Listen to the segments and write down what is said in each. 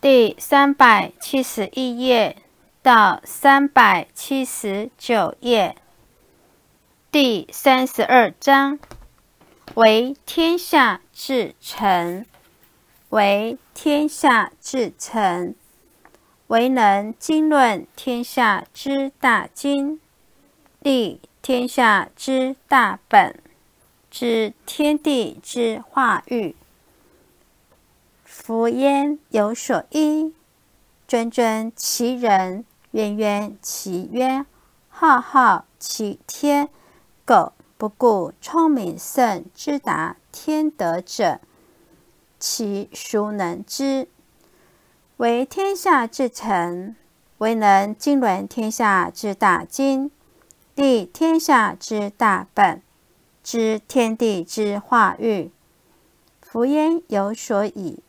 第三百七十一页到三百七十九页，第三十二章：为天下至诚，为天下至诚，为能经论天下之大经，立天下之大本，知天地之化育。夫焉有所依，谆谆其人，渊渊其渊，浩浩其天。苟不顾聪明甚之达天德者，其孰能知？为天下之臣，唯能经纶天下之大经，立天下之大本，知天地之化育。夫焉有所以。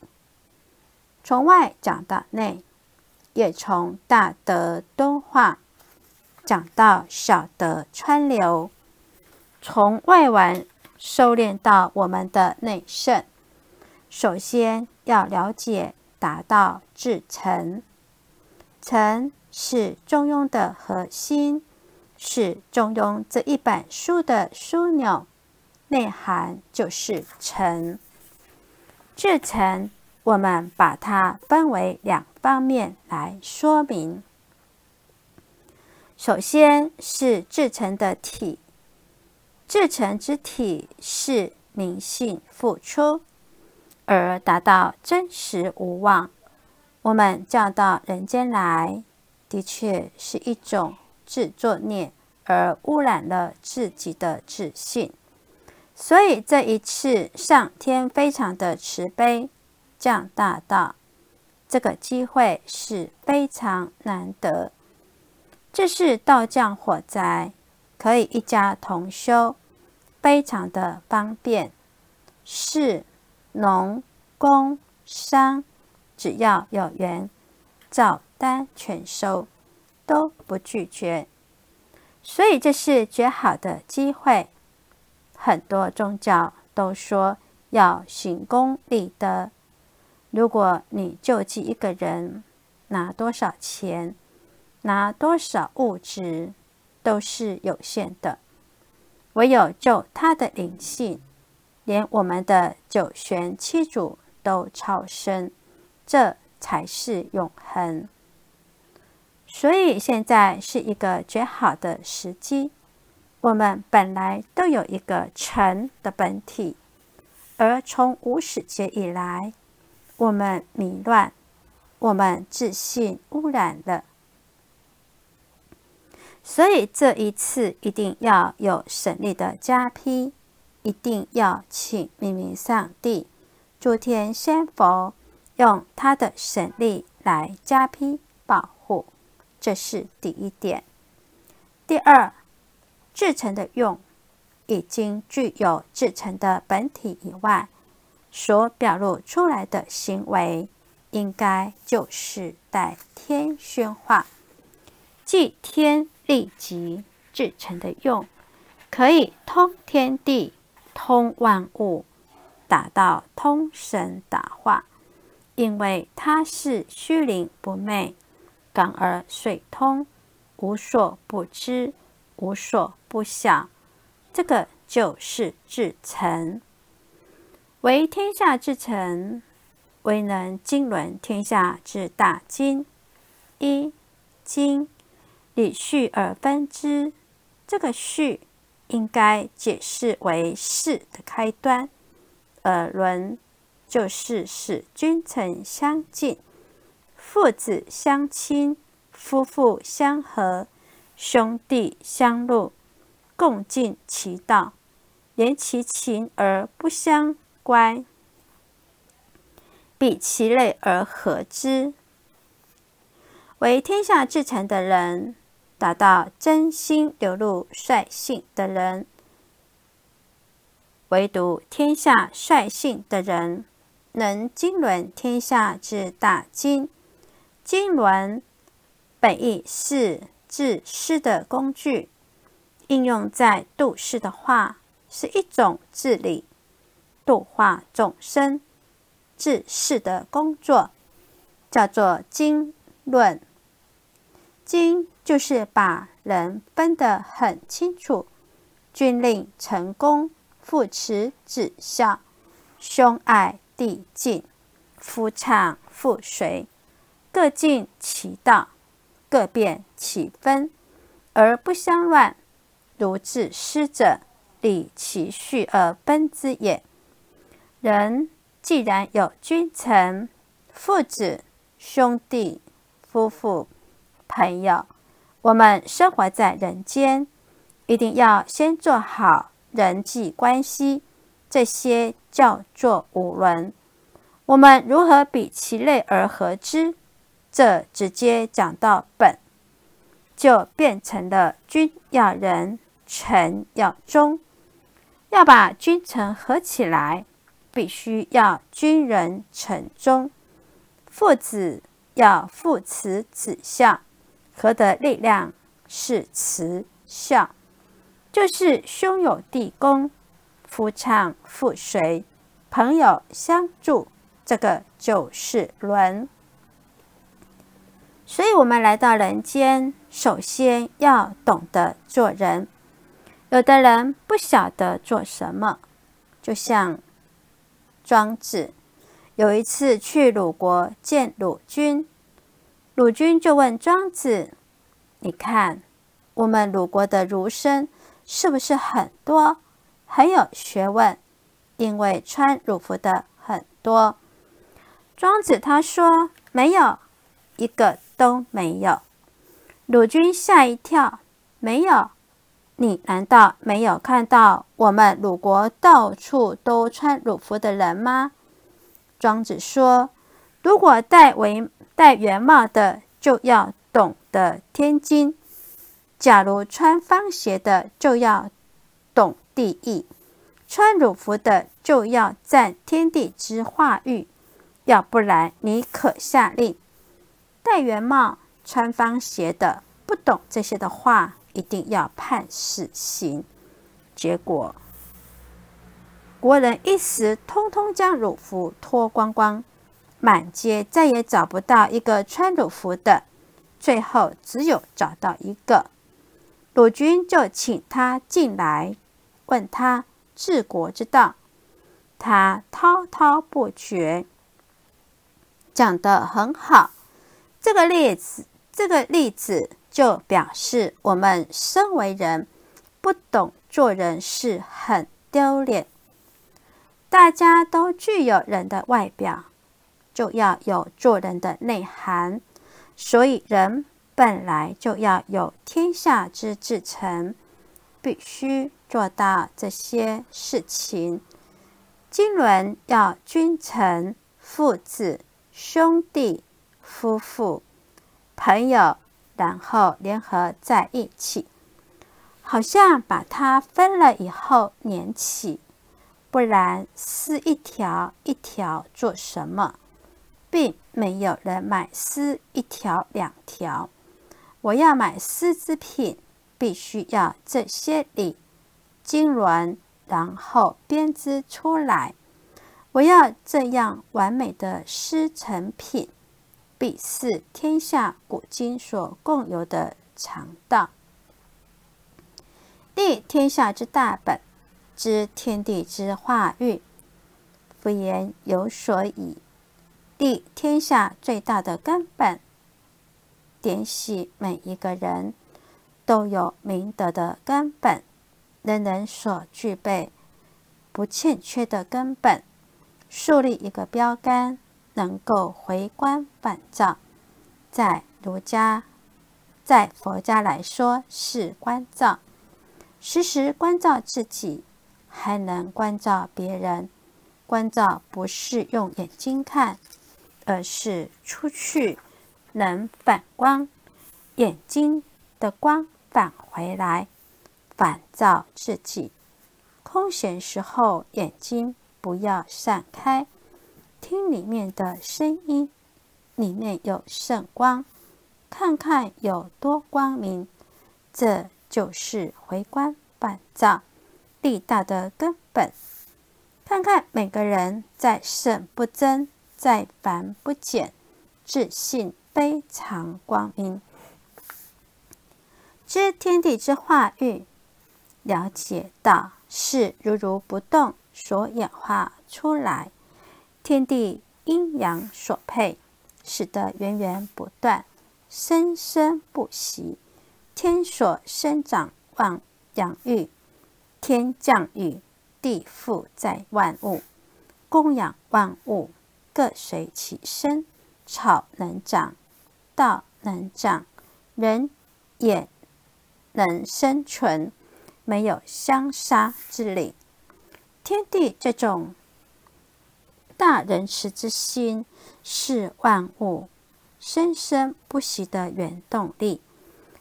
从外讲到内，也从大德敦化讲到小德川流，从外丸收敛到我们的内圣。首先要了解达到至诚，诚是中庸的核心，是中庸这一本书的枢纽，内涵就是诚。至诚。我们把它分为两方面来说明。首先是至诚的体，至诚之体是明性付出，而达到真实无妄。我们叫到人间来，的确是一种自作孽，而污染了自己的自信。所以这一次，上天非常的慈悲。降大道，这个机会是非常难得。这是道降火灾，可以一家同修，非常的方便。士、农、工、商，只要有缘，照单全收，都不拒绝。所以这是绝好的机会。很多宗教都说要行功立德。如果你救济一个人，拿多少钱，拿多少物质，都是有限的。唯有救他的灵性，连我们的九玄七祖都超生，这才是永恒。所以现在是一个绝好的时机。我们本来都有一个成的本体，而从无始劫以来。我们迷乱，我们自信污染了，所以这一次一定要有神力的加批，一定要请明明上帝、诸天仙佛用他的神力来加批保护，这是第一点。第二，制成的用已经具有制成的本体以外。所表露出来的行为，应该就是代天宣化，即天立即制成的用，可以通天地、通万物，达到通神达化。因为它是虚灵不昧，感而遂通，无所不知，无所不晓。这个就是至诚。为天下之臣，为能经纶天下之大经。一经理序而分之，这个序应该解释为事的开端。而伦就是使君臣相敬，父子相亲，夫妇相和，兄弟相入，共进其道，连其情而不相。乖，比其类而合之，为天下至诚的人，达到真心流露率性的人。唯独天下率性的人，能经纶天下之大经。经纶本意是治世的工具，应用在度世的话，是一种治理。度化众生、治世的工作，叫做经论。经就是把人分得很清楚，军令成功，父慈子孝，兄爱弟敬，夫唱妇随，各尽其道，各辨其分，而不相乱。如治师者，理其序而分之也。人既然有君臣、父子、兄弟、夫妇、朋友，我们生活在人间，一定要先做好人际关系，这些叫做五伦。我们如何比其类而合之？这直接讲到本，就变成了君要仁，臣要忠，要把君臣合起来。必须要君人臣忠，父子要父慈子孝，合的力量是慈孝，就是兄友弟恭，夫唱妇随，朋友相助，这个就是伦。所以，我们来到人间，首先要懂得做人。有的人不晓得做什么，就像。庄子有一次去鲁国见鲁君，鲁君就问庄子：“你看，我们鲁国的儒生是不是很多，很有学问？因为穿儒服的很多。”庄子他说：“没有，一个都没有。”鲁君吓一跳：“没有。”你难道没有看到我们鲁国到处都穿鲁服的人吗？庄子说：“如果戴围戴圆帽的，就要懂得天经；假如穿方鞋的，就要懂地义；穿鲁服的，就要占天地之化育。要不然，你可下令，戴圆帽、穿方鞋的不懂这些的话。”一定要判死刑。结果，国人一时通通将乳服脱光光，满街再也找不到一个穿乳服的。最后，只有找到一个，鲁军就请他进来，问他治国之道。他滔滔不绝，讲得很好。这个例子，这个例子。就表示我们身为人，不懂做人是很丢脸。大家都具有人的外表，就要有做人的内涵。所以人本来就要有天下之至诚，必须做到这些事情。经纶要君臣、父子、兄弟、夫妇、朋友。然后联合在一起，好像把它分了以后粘起，不然丝一条一条做什么？并没有人买丝一条两条。我要买丝织品，必须要这些里经纶，然后编织出来。我要这样完美的丝成品。必是天下古今所共有的常道，立天下之大本，知天地之化育。夫言有所以，立天下最大的根本，点系每一个人都有明德的根本，人人所具备不欠缺的根本，树立一个标杆。能够回光返照，在儒家、在佛家来说是关照，时时关照自己，还能关照别人。关照不是用眼睛看，而是出去能反光，眼睛的光返回来，反照自己。空闲时候，眼睛不要散开。听里面的声音，里面有圣光，看看有多光明，这就是回光返照力大的根本。看看每个人在圣不增，在凡不减，自信非常光明。知天地之化育，了解到是如如不动所演化出来，天地阴阳所配，使得源源不断，生生不息。天所生长万养育，天降雨，地覆载万物，供养万物，各随其身。草能长，稻能长，人也。能生存，没有相杀之理。天地这种大仁慈之心，是万物生生不息的原动力。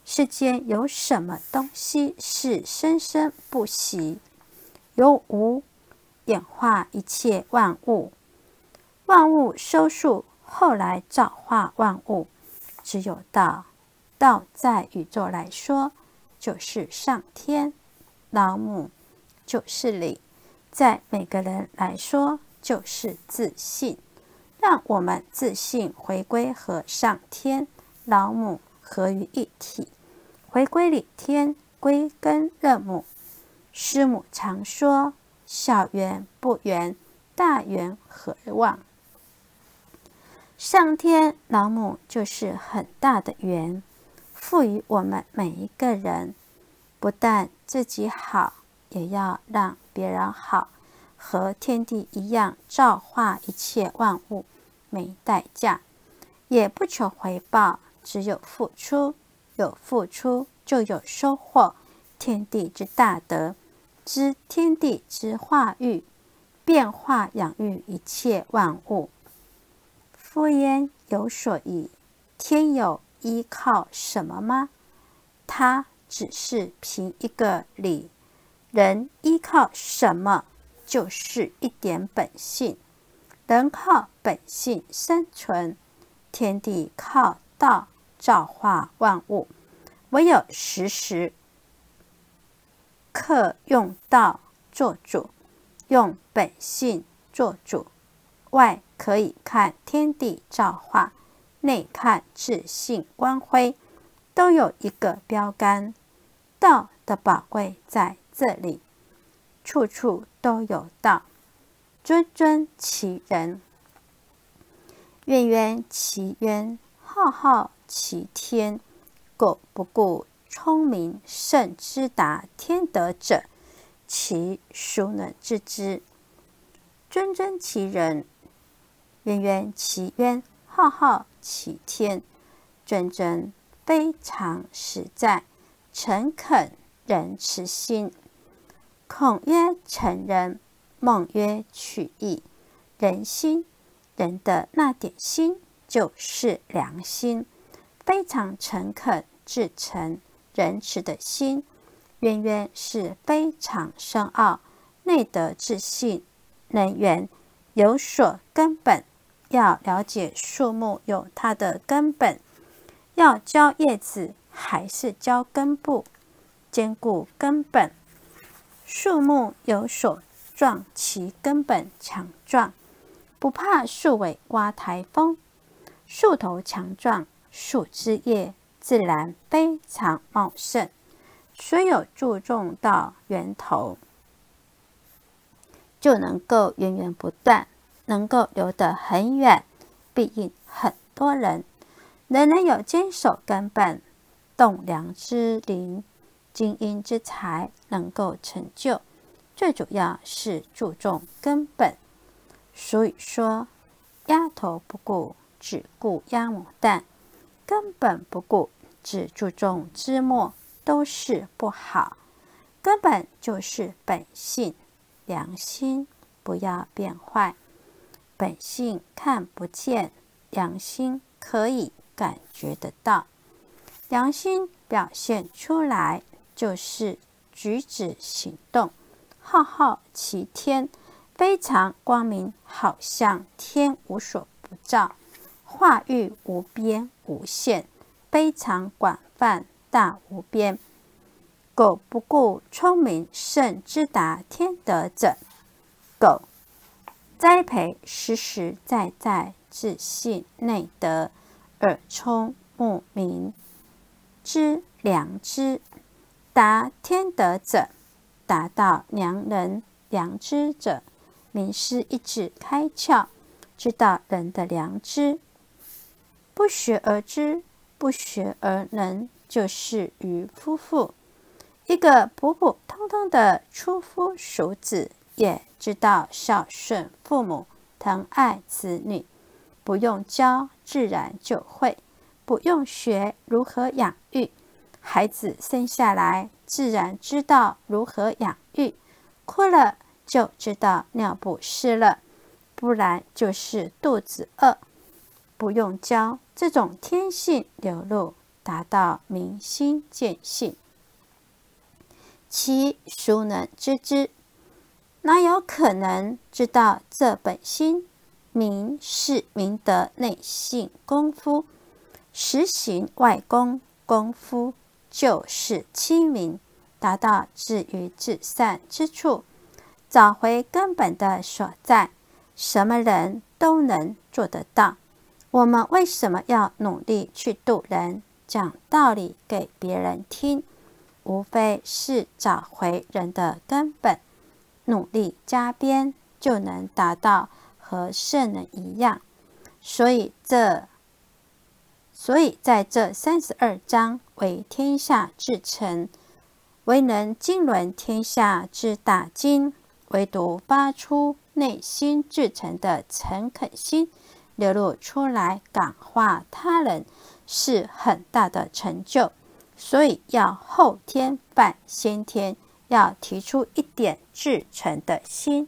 世间有什么东西是生生不息？有无演化一切万物，万物收束，后来造化万物，只有道。道在宇宙来说。就是上天，老母就是理，在每个人来说就是自信。让我们自信回归和上天、老母合于一体，回归理天，归根认母。师母常说：“小圆不圆，大圆何望？”上天、老母就是很大的圆。赋予我们每一个人，不但自己好，也要让别人好，和天地一样，造化一切万物，没代价，也不求回报，只有付出，有付出就有收获。天地之大德，知天地之化育，变化养育一切万物。夫焉有所依，天有。依靠什么吗？他只是凭一个理。人依靠什么？就是一点本性。人靠本性生存，天地靠道造化万物。唯有时时刻用道做主，用本性做主，外可以看天地造化。内看自信光辉，都有一个标杆。道的宝贵在这里，处处都有道，尊尊其人，渊渊其渊，浩浩其天。苟不顾聪明甚之达天德者，其孰能知之？尊尊其人，渊渊其渊，浩浩。其天，谆谆非常实在，诚恳仁慈心。孔曰：“成人。”孟曰：“取义。”人心，人的那点心就是良心，非常诚恳、至诚、仁慈的心。渊渊是非常深奥，内得自信，能源有所根本。要了解树木有它的根本，要浇叶子还是浇根部，兼顾根本。树木有所壮，其根本强壮，不怕树尾刮台风；树头强壮，树枝叶自然非常茂盛。所有注重到源头，就能够源源不断。能够留得很远，必应很多人。人人有坚守根本、栋梁之灵、精英之才，能够成就。最主要是注重根本。所以说，鸭头不顾，只顾鸭母蛋；根本不顾，只注重枝末，都是不好。根本就是本性、良心，不要变坏。本性看不见，良心可以感觉得到。良心表现出来就是举止行动，浩浩其天，非常光明，好像天无所不照，化育无边无限，非常广泛大无边。苟不顾聪明甚之达天德者，苟。栽培实实在在自信内德，耳聪目明，知良知，达天德者，达到良人良知者。名师一指开窍，知道人的良知。不学而知，不学而能，就是愚夫妇。一个普普通通的粗夫俗子，也知道孝顺父母、疼爱子女，不用教，自然就会；不用学如何养育孩子，生下来自然知道如何养育，哭了。就知道尿不湿了，不然就是肚子饿。不用教，这种天性流露，达到明心见性。其孰能知之？哪有可能知道这本心？明是明德内性功夫，实行外功功夫，就是清明，达到至于至善之处。找回根本的所在，什么人都能做得到。我们为什么要努力去度人、讲道理给别人听？无非是找回人的根本，努力加鞭，就能达到和圣人一样。所以这，所以在这三十二章为天下至诚，为能经纶天下之大经。唯独发出内心至诚的诚恳心，流露出来感化他人，是很大的成就。所以要后天办先天，要提出一点至诚的心。